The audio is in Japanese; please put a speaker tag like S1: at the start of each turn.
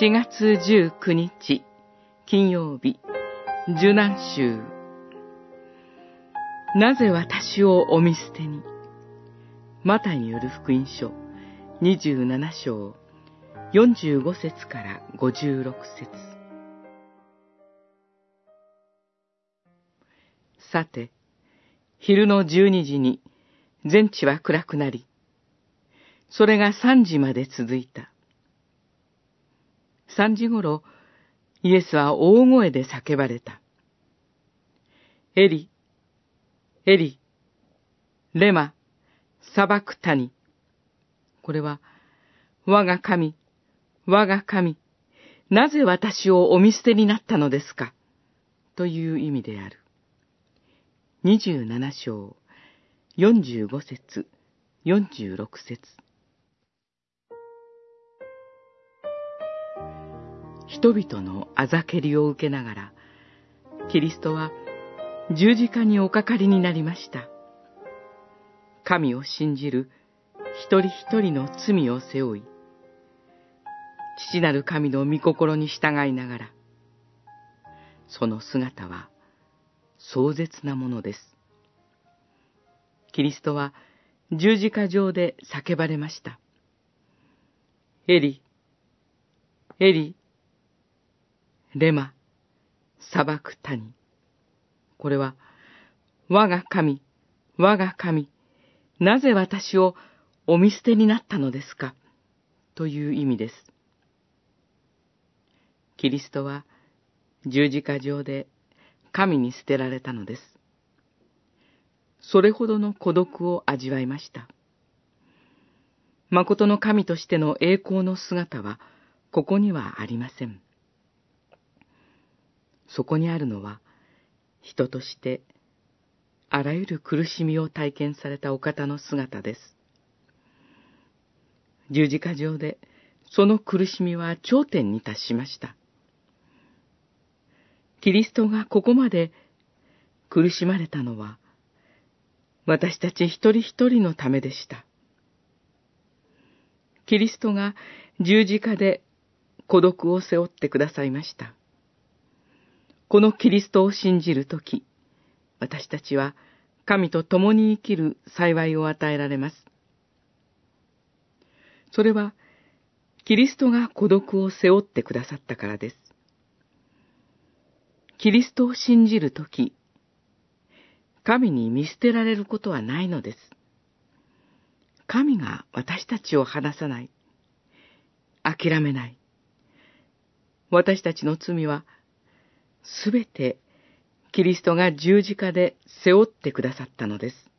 S1: 4月19日金曜日受難週なぜ私をお見捨てに？マタによる福音書27章45節から56節。さて、昼の12時に全地は暗くなり、それが3時まで続いた。3時頃、イエスは大声で叫ばれた。エリ、エリ、レマ、砂漠谷。これは、我が神、我が神、なぜ私をお見捨てになったのですか？という意味である。27章、45節、46節。人々のあざけりを受けながら、キリストは十字架におかかりになりました。神を信じる一人一人の罪を背負い、父なる神の御心に従いながら、その姿は壮絶なものです。キリストは十字架上で叫ばれました。エリ、エリ、レマ、砂漠谷。これは、我が神、我が神、なぜ私をお見捨てになったのですか？という意味です。キリストは十字架上で神に捨てられたのです。それほどの孤独を味わいました。誠の神としての栄光の姿はここにはありません。そこにあるのは、人としてあらゆる苦しみを体験されたお方の姿です。十字架上でその苦しみは頂点に達しました。キリストがここまで苦しまれたのは、私たち一人一人のためでした。キリストが十字架で孤独を背負ってくださいました。このキリストを信じるとき、私たちは神と共に生きる幸いを与えられます。それは、キリストが孤独を背負ってくださったからです。キリストを信じるとき、神に見捨てられることはないのです。神が私たちを離さない。諦めない。私たちの罪は、すべてキリストが十字架で背負ってくださったのです。